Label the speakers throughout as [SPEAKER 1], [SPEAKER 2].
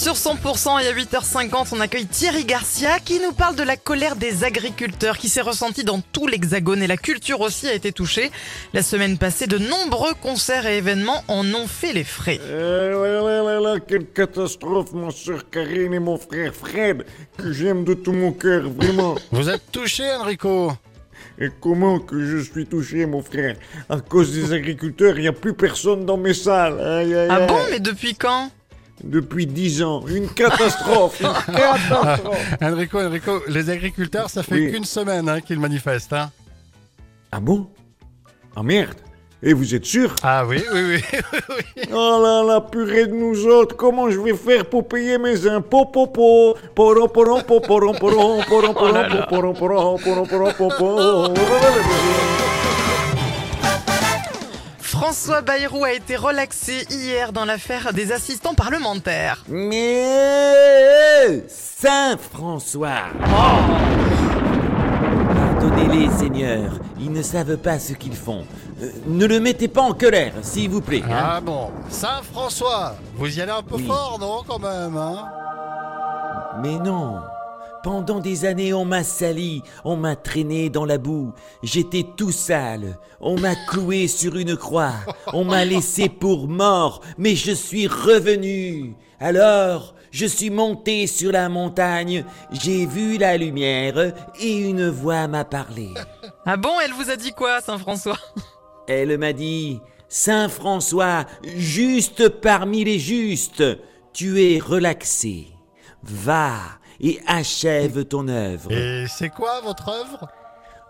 [SPEAKER 1] Sur 100% et à 8h50, on accueille Thierry Garcia qui nous parle de la colère des agriculteurs qui s'est ressentie dans tout l'hexagone et la culture aussi a été touchée. La semaine passée, de nombreux concerts et événements en ont fait les frais.
[SPEAKER 2] Euh, là, là, là, là, quelle catastrophe, mon soeur Karine et mon frère Fred, que j'aime de tout mon cœur, vraiment.
[SPEAKER 3] Vous êtes touché, Enrico?
[SPEAKER 2] Et comment que je suis touché, mon frère? À cause des agriculteurs, il n'y a plus personne dans mes salles. Aïe, aïe,
[SPEAKER 1] Ah bon, mais depuis quand?
[SPEAKER 2] Depuis dix ans, une catastrophe, une catastrophe.
[SPEAKER 3] Enrico, Enrico, les agriculteurs, ça fait
[SPEAKER 2] Oui.
[SPEAKER 3] qu'une semaine hein, qu'ils manifestent. Hein.
[SPEAKER 2] Ah bon? Ah merde Et vous êtes sûr?
[SPEAKER 3] Ah oui, oui, oui.
[SPEAKER 2] Oh là là, purée de nous autres, comment je vais faire pour payer mes impôts, popo? Poron, poron, po, poron, poron, poron, poron, po, poron, poron, poron, poron, po, po.
[SPEAKER 1] François Bayrou a été relaxé hier dans l'affaire des assistants parlementaires.
[SPEAKER 4] Mais Saint-François Pardonnez-les, Seigneur, ils ne savent pas ce qu'ils font. Euh, ne le mettez pas en colère, s'il vous plaît. hein.
[SPEAKER 3] Ah bon, Saint-François, vous y allez un peu
[SPEAKER 4] Oui.
[SPEAKER 3] fort, non, quand même hein?
[SPEAKER 4] Mais non pendant des années, on m'a sali, on m'a traîné dans la boue, j'étais tout sale, on m'a cloué sur une croix, on m'a laissé pour mort, mais je suis revenu. Alors, je suis monté sur la montagne, j'ai vu la lumière et une voix m'a parlé.
[SPEAKER 1] Ah bon, elle vous a dit quoi, Saint-François?
[SPEAKER 4] Elle m'a dit Saint François, juste parmi les justes, tu es relaxé. Va et achève ton œuvre.
[SPEAKER 3] Et c'est quoi votre œuvre?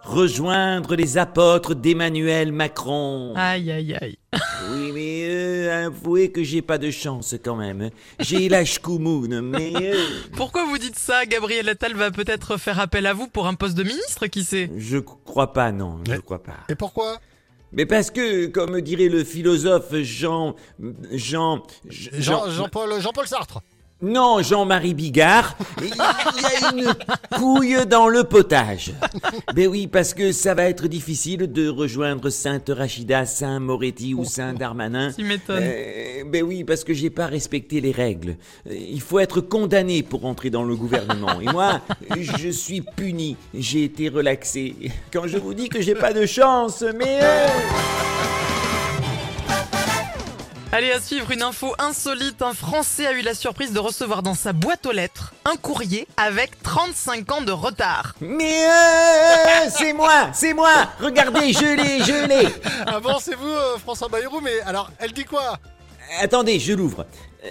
[SPEAKER 4] Rejoindre les apôtres d'Emmanuel Macron.
[SPEAKER 1] Aïe, aïe, aïe.
[SPEAKER 4] Oui, mais euh, avouez que j'ai pas de chance quand même. J'ai la chkoumoune, mais euh,
[SPEAKER 1] Pourquoi vous dites ça? Gabriel Attal va peut-être faire appel à vous pour un poste de ministre, qui sait?
[SPEAKER 4] Je crois pas, non, je
[SPEAKER 3] Mais-
[SPEAKER 4] crois pas.
[SPEAKER 3] Et pourquoi?
[SPEAKER 4] Mais parce que, comme dirait le philosophe Jean, Jean,
[SPEAKER 3] Jean- Jean-Paul Jean-Paul Sartre.
[SPEAKER 4] Non, Jean-Marie Bigard, il y a une couille dans le potage. Ben oui, parce que ça va être difficile de rejoindre Sainte Rachida, Saint Moretti ou Saint Darmanin.
[SPEAKER 1] Tu m'étonnes.
[SPEAKER 4] Euh, ben oui, parce que j'ai pas respecté les règles. Euh, Il faut être condamné pour entrer dans le gouvernement. Et moi, je suis puni. J'ai été relaxé. Quand je vous dis que j'ai pas de chance, mais... euh,
[SPEAKER 1] Allez, à suivre une info insolite. Un Français a eu la surprise de recevoir dans sa boîte aux lettres un courrier avec 35 ans de retard.
[SPEAKER 4] Mais euh, c'est moi, c'est moi. Regardez, je l'ai, je l'ai.
[SPEAKER 3] Ah bon, c'est vous, euh, François Bayrou, mais alors, elle dit quoi?
[SPEAKER 4] Attendez, je l'ouvre. Euh,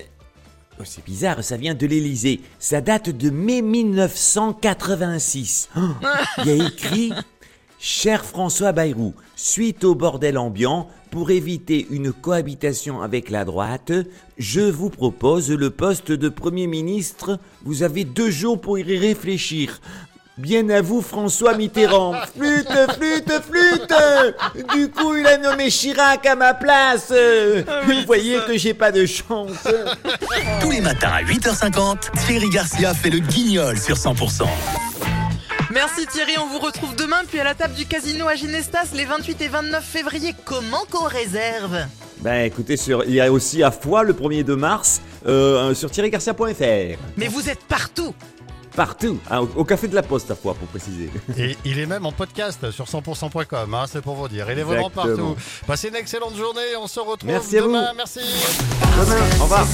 [SPEAKER 4] oh, c'est bizarre, ça vient de l'Élysée. Ça date de mai 1986. Oh, Il y a écrit Cher François Bayrou, suite au bordel ambiant, pour éviter une cohabitation avec la droite, je vous propose le poste de Premier ministre. Vous avez deux jours pour y réfléchir. Bien à vous, François Mitterrand. Flûte, flûte, flûte Du coup, il a nommé Chirac à ma place. vous voyez que j'ai pas de chance.
[SPEAKER 5] Tous les matins à 8h50, Thierry Garcia fait le guignol sur 100%.
[SPEAKER 1] Merci Thierry, on vous retrouve demain, puis à la table du casino à Ginestas les 28 et 29 février. Comment qu'on réserve?
[SPEAKER 4] Ben écoutez, sur, il y a aussi à Foix le 1er de mars euh, sur thierrygarcia.fr.
[SPEAKER 1] Mais vous êtes partout
[SPEAKER 4] Partout, hein, au, au café de la Poste à Foix pour préciser.
[SPEAKER 3] Et il est même en podcast sur 100%.com, hein, c'est pour vous dire. Il est vraiment partout. Passez une excellente journée, on se retrouve
[SPEAKER 4] Merci à
[SPEAKER 3] demain.
[SPEAKER 4] vous.
[SPEAKER 3] Merci.
[SPEAKER 4] Demain, au revoir.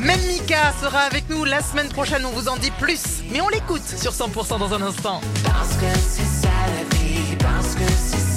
[SPEAKER 1] Même Mika sera avec nous la semaine prochaine, on vous en dit plus. Mais on l'écoute sur 100% dans un instant.
[SPEAKER 6] Parce que c'est ça la vie, parce que c'est